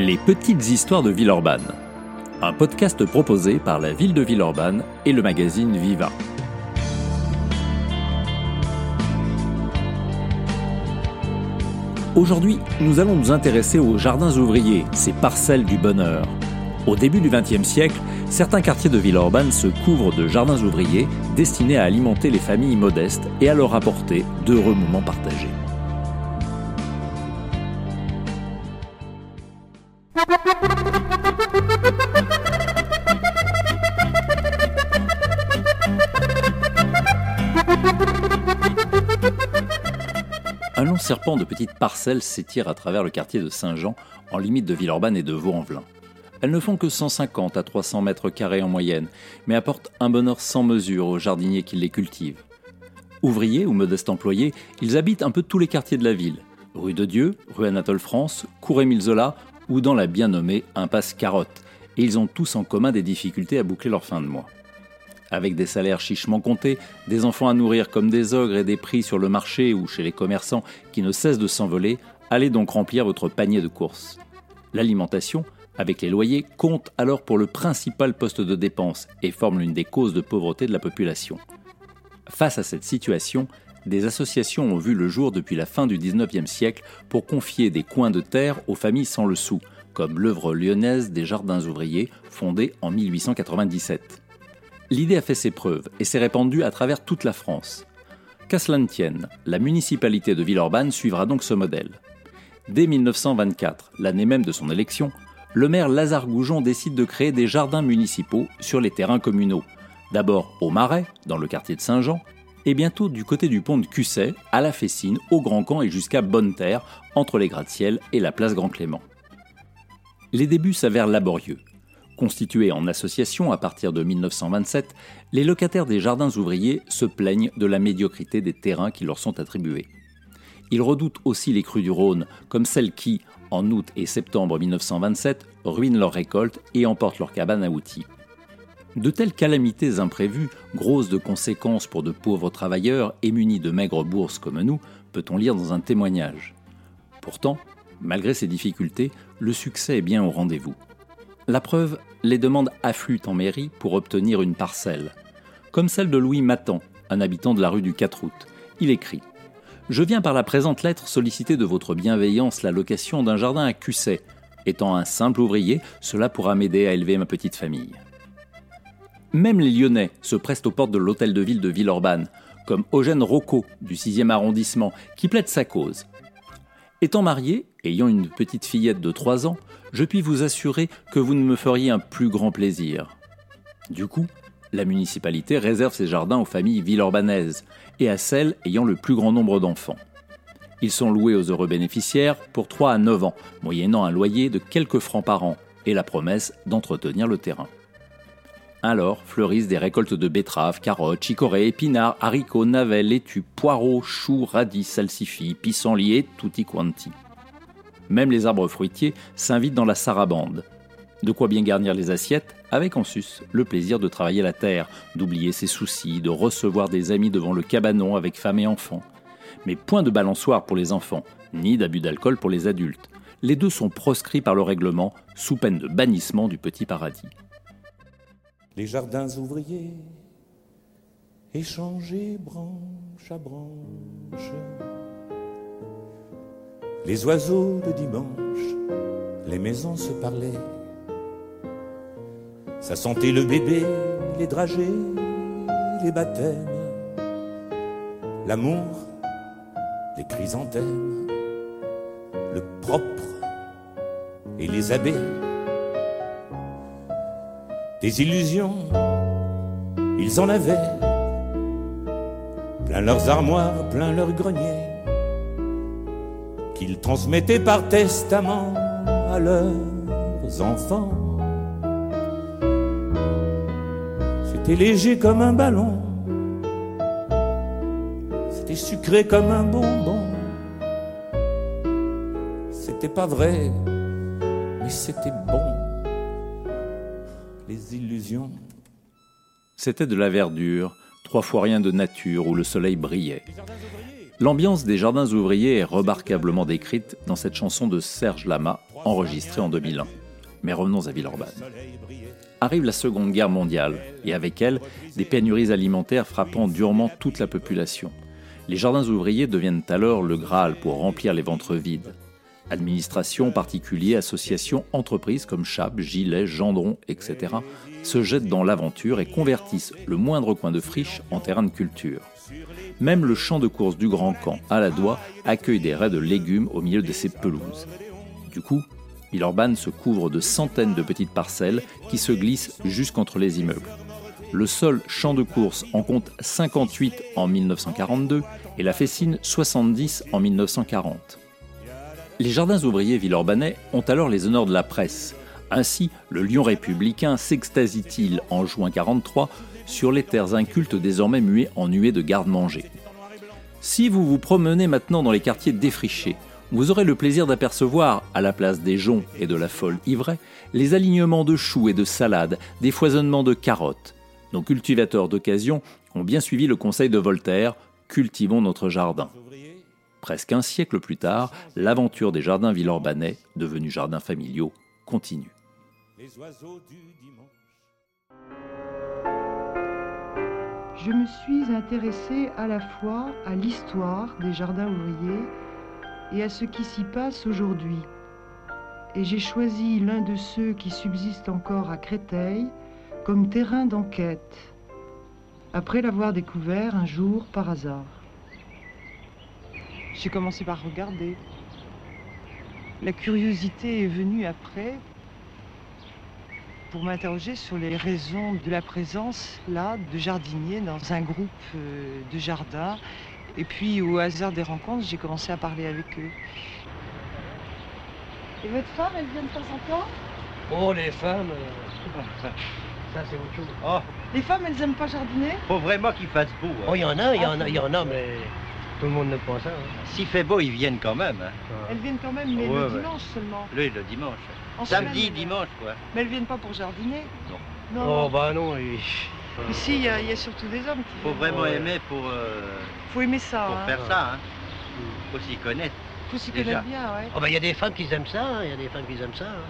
Les petites histoires de Villeurbanne. Un podcast proposé par la ville de Villeurbanne et le magazine Viva. Aujourd'hui, nous allons nous intéresser aux jardins ouvriers, ces parcelles du bonheur. Au début du XXe siècle, certains quartiers de Villeurbanne se couvrent de jardins ouvriers destinés à alimenter les familles modestes et à leur apporter d'heureux moments partagés. Serpent de petites parcelles s'étire à travers le quartier de Saint-Jean, en limite de Villeurbanne et de Vaux-en-Velin. Elles ne font que 150 à 300 mètres carrés en moyenne, mais apportent un bonheur sans mesure aux jardiniers qui les cultivent. Ouvriers ou modestes employés, ils habitent un peu tous les quartiers de la ville. Rue de Dieu, rue Anatole France, cour Émile Zola ou dans la bien nommée impasse Carotte, et ils ont tous en commun des difficultés à boucler leur fin de mois. Avec des salaires chichement comptés, des enfants à nourrir comme des ogres et des prix sur le marché ou chez les commerçants qui ne cessent de s'envoler, allez donc remplir votre panier de courses. L'alimentation, avec les loyers, compte alors pour le principal poste de dépense et forme l'une des causes de pauvreté de la population. Face à cette situation, des associations ont vu le jour depuis la fin du 19e siècle pour confier des coins de terre aux familles sans le sou, comme l'œuvre lyonnaise des Jardins ouvriers, fondée en 1897 l'idée a fait ses preuves et s'est répandue à travers toute la France. Qu'à cela ne tienne, la municipalité de Villeurbanne suivra donc ce modèle. Dès 1924, l'année même de son élection, le maire Lazare Goujon décide de créer des jardins municipaux sur les terrains communaux. D'abord au Marais, dans le quartier de Saint-Jean, et bientôt du côté du pont de Cusset, à la Fessine, au Grand Camp et jusqu'à Bonne-Terre, entre les gratte-ciel et la place Grand Clément. Les débuts s'avèrent laborieux. Constitués en association à partir de 1927, les locataires des jardins ouvriers se plaignent de la médiocrité des terrains qui leur sont attribués. Ils redoutent aussi les crues du Rhône, comme celles qui, en août et septembre 1927, ruinent leurs récoltes et emportent leurs cabanes à outils. De telles calamités imprévues, grosses de conséquences pour de pauvres travailleurs et munis de maigres bourses comme nous, peut-on lire dans un témoignage. Pourtant, malgré ces difficultés, le succès est bien au rendez-vous. La preuve, les demandes affluent en mairie pour obtenir une parcelle. Comme celle de Louis Matan, un habitant de la rue du 4 août. Il écrit Je viens par la présente lettre solliciter de votre bienveillance la location d'un jardin à Cusset. Étant un simple ouvrier, cela pourra m'aider à élever ma petite famille. Même les Lyonnais se pressent aux portes de l'hôtel de ville de Villeurbanne, comme Eugène Rocco du 6e arrondissement, qui plaide sa cause. Étant marié, ayant une petite fillette de 3 ans, je puis vous assurer que vous ne me feriez un plus grand plaisir. Du coup, la municipalité réserve ses jardins aux familles villeurbanaises et à celles ayant le plus grand nombre d'enfants. Ils sont loués aux heureux bénéficiaires pour 3 à 9 ans, moyennant un loyer de quelques francs par an et la promesse d'entretenir le terrain. Alors fleurissent des récoltes de betteraves, carottes, chicorées, épinards, haricots, navets, laitues, poireaux, choux, radis, salsifis, pissenlits et tutti quanti. Même les arbres fruitiers s'invitent dans la sarabande. De quoi bien garnir les assiettes, avec en sus le plaisir de travailler la terre, d'oublier ses soucis, de recevoir des amis devant le cabanon avec femme et enfants. Mais point de balançoire pour les enfants, ni d'abus d'alcool pour les adultes. Les deux sont proscrits par le règlement, sous peine de bannissement du petit paradis. Les jardins ouvriers, échangés branche à branche les oiseaux de dimanche, les maisons se parlaient. Ça sentait le bébé, les dragées, les baptêmes, l'amour, les chrysanthèmes, le propre et les abbés. Des illusions, ils en avaient, plein leurs armoires, plein leurs greniers qu'ils transmettaient par testament à leurs enfants. C'était léger comme un ballon, c'était sucré comme un bonbon. C'était pas vrai, mais c'était bon. C'était de la verdure, trois fois rien de nature où le soleil brillait. L'ambiance des jardins ouvriers est remarquablement décrite dans cette chanson de Serge Lama, enregistrée en 2001. Mais revenons à Villeurbanne. Arrive la Seconde Guerre mondiale, et avec elle, des pénuries alimentaires frappant durement toute la population. Les jardins ouvriers deviennent alors le Graal pour remplir les ventres vides. Administration, particuliers, associations, entreprises comme Chap, Gilet, Gendron, etc. se jettent dans l'aventure et convertissent le moindre coin de friche en terrain de culture. Même le champ de course du Grand Camp, à la Doigt, accueille des raies de légumes au milieu de ses pelouses. Du coup, Villeurbanne se couvre de centaines de petites parcelles qui se glissent jusqu'entre les immeubles. Le seul champ de course en compte 58 en 1942 et la Fessine 70 en 1940. Les jardins ouvriers villeurbanais ont alors les honneurs de la presse. Ainsi, le lion républicain s'extasie-t-il en juin 43 sur les terres incultes désormais muées en nuées de garde-manger. Si vous vous promenez maintenant dans les quartiers défrichés, vous aurez le plaisir d'apercevoir, à la place des joncs et de la folle ivraie, les alignements de choux et de salades, des foisonnements de carottes. Nos cultivateurs d'occasion ont bien suivi le conseil de Voltaire cultivons notre jardin. Presque un siècle plus tard, l'aventure des jardins villeurbanais, devenus jardins familiaux, continue. Je me suis intéressée à la fois à l'histoire des jardins ouvriers et à ce qui s'y passe aujourd'hui. Et j'ai choisi l'un de ceux qui subsistent encore à Créteil comme terrain d'enquête, après l'avoir découvert un jour par hasard. J'ai commencé par regarder. La curiosité est venue après pour m'interroger sur les raisons de la présence là de jardiniers dans un groupe euh, de jardins. Et puis au hasard des rencontres, j'ai commencé à parler avec eux. Et votre femme, elle vient de temps en temps? Oh, les femmes, euh, ça c'est autre chose. Oh, Les femmes, elles aiment pas jardiner? Faut vraiment qu'il fasse beau. hein. oh, il y en a, il y en a, il y en a, mais tout le monde n'aime pas ça. hein. S'il fait beau, ils viennent quand même. hein. Elles viennent quand même, mais Ouais, le ouais. dimanche seulement. Lui, le dimanche. En Samedi, semaine, dimanche, quoi. Mais elles viennent pas pour jardiner Non. Non. Oh, bah non, Ici, il y, a- il y a surtout des hommes qui Faut viennent. vraiment Ouais. aimer pour, euh, Faut aimer ça. pour hein. faire ça. Hein. Faut s'y connaître. Faut s'y connaître bien, ouais. Oh, bah il y a des femmes qui aiment ça, hein, il y a des femmes qui aiment ça. hein.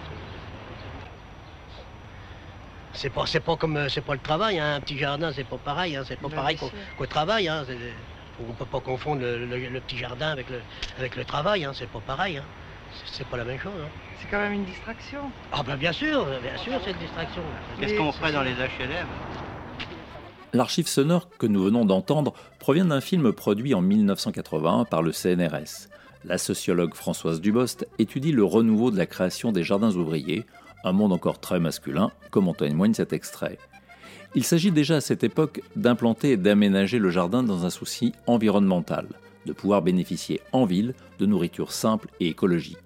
C'est pas, c'est pas comme, euh, c'est pas le travail, hein, un petit jardin, c'est pas pareil, hein, c'est pas Ben, pareil qu'au travail. Hein, on peut pas confondre le, le- le petit jardin avec le, avec le travail, hein, c'est pas pareil. Hein. C'est- pas la même chose. Hein. C'est quand même une distraction. Ah ben bien sûr, bien sûr, c'est une distraction. Qu'est-ce qu'on ferait dans les HLM L'archive sonore que nous venons d'entendre provient d'un film produit en 1981 par le CNRS. La sociologue Françoise Dubost étudie le renouveau de la création des jardins ouvriers, un monde encore très masculin, comme en témoigne cet extrait. Il s'agit déjà à cette époque d'implanter et d'aménager le jardin dans un souci environnemental, de pouvoir bénéficier en ville de nourriture simple et écologique.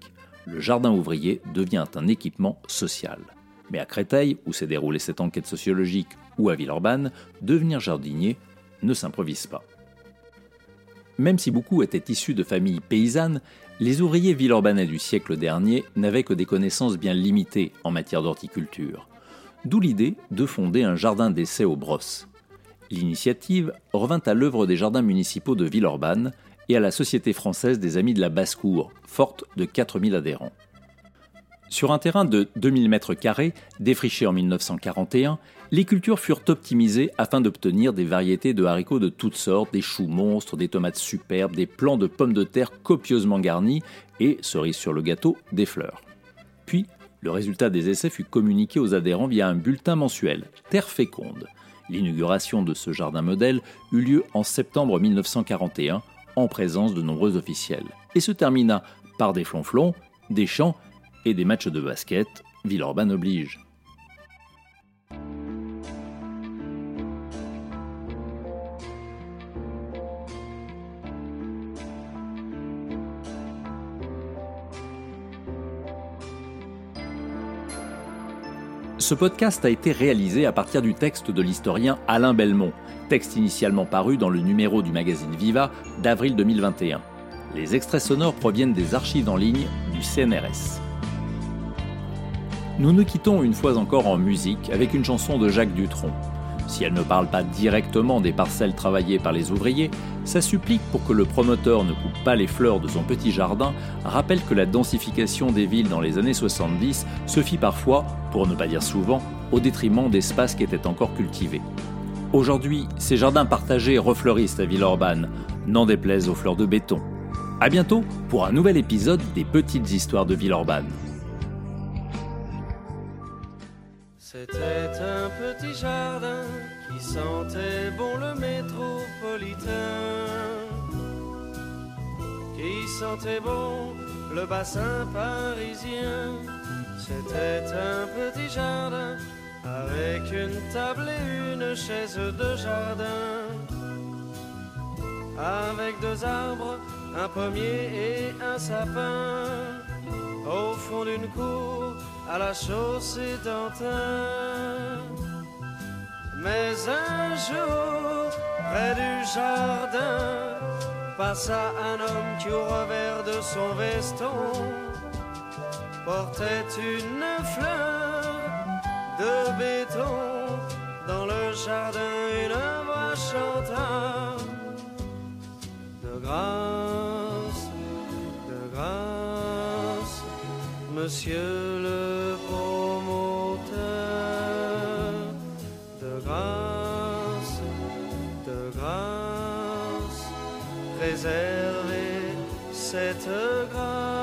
Le jardin ouvrier devient un équipement social. Mais à Créteil, où s'est déroulée cette enquête sociologique, ou à Villeurbanne, devenir jardinier ne s'improvise pas. Même si beaucoup étaient issus de familles paysannes, les ouvriers villeurbanais du siècle dernier n'avaient que des connaissances bien limitées en matière d'horticulture. D'où l'idée de fonder un jardin d'essai aux brosses. L'initiative revint à l'œuvre des jardins municipaux de Villeurbanne et à la Société française des Amis de la Basse-Cour, forte de 4000 adhérents. Sur un terrain de 2000 m2, défriché en 1941, les cultures furent optimisées afin d'obtenir des variétés de haricots de toutes sortes, des choux monstres, des tomates superbes, des plants de pommes de terre copieusement garnis et, cerise sur le gâteau, des fleurs. Puis, le résultat des essais fut communiqué aux adhérents via un bulletin mensuel, Terre féconde. L'inauguration de ce jardin modèle eut lieu en septembre 1941 en présence de nombreux officiels et se termina par des flonflons, des chants et des matchs de basket, Villeurbanne oblige. Ce podcast a été réalisé à partir du texte de l'historien Alain Belmont, texte initialement paru dans le numéro du magazine Viva d'avril 2021. Les extraits sonores proviennent des archives en ligne du CNRS. Nous nous quittons une fois encore en musique avec une chanson de Jacques Dutronc. Si elle ne parle pas directement des parcelles travaillées par les ouvriers, sa supplique pour que le promoteur ne coupe pas les fleurs de son petit jardin rappelle que la densification des villes dans les années 70 se fit parfois, pour ne pas dire souvent, au détriment d'espaces qui étaient encore cultivés. Aujourd'hui, ces jardins partagés refleurissent à Villeurbanne, n'en déplaise aux fleurs de béton. A bientôt pour un nouvel épisode des Petites Histoires de Villeurbanne. C'était un petit jardin qui sentait bon le métropolitain, qui sentait bon le bassin parisien. C'était un petit jardin avec une table et une chaise de jardin, avec deux arbres, un pommier et un sapin, au fond d'une cour à la chaussée d'Antin. Mais un jour, près du jardin, passa un homme qui au revers de son veston portait une fleur de béton. Dans le jardin une voix chanta de grâce, de grâce, monsieur le préservez cette grâce.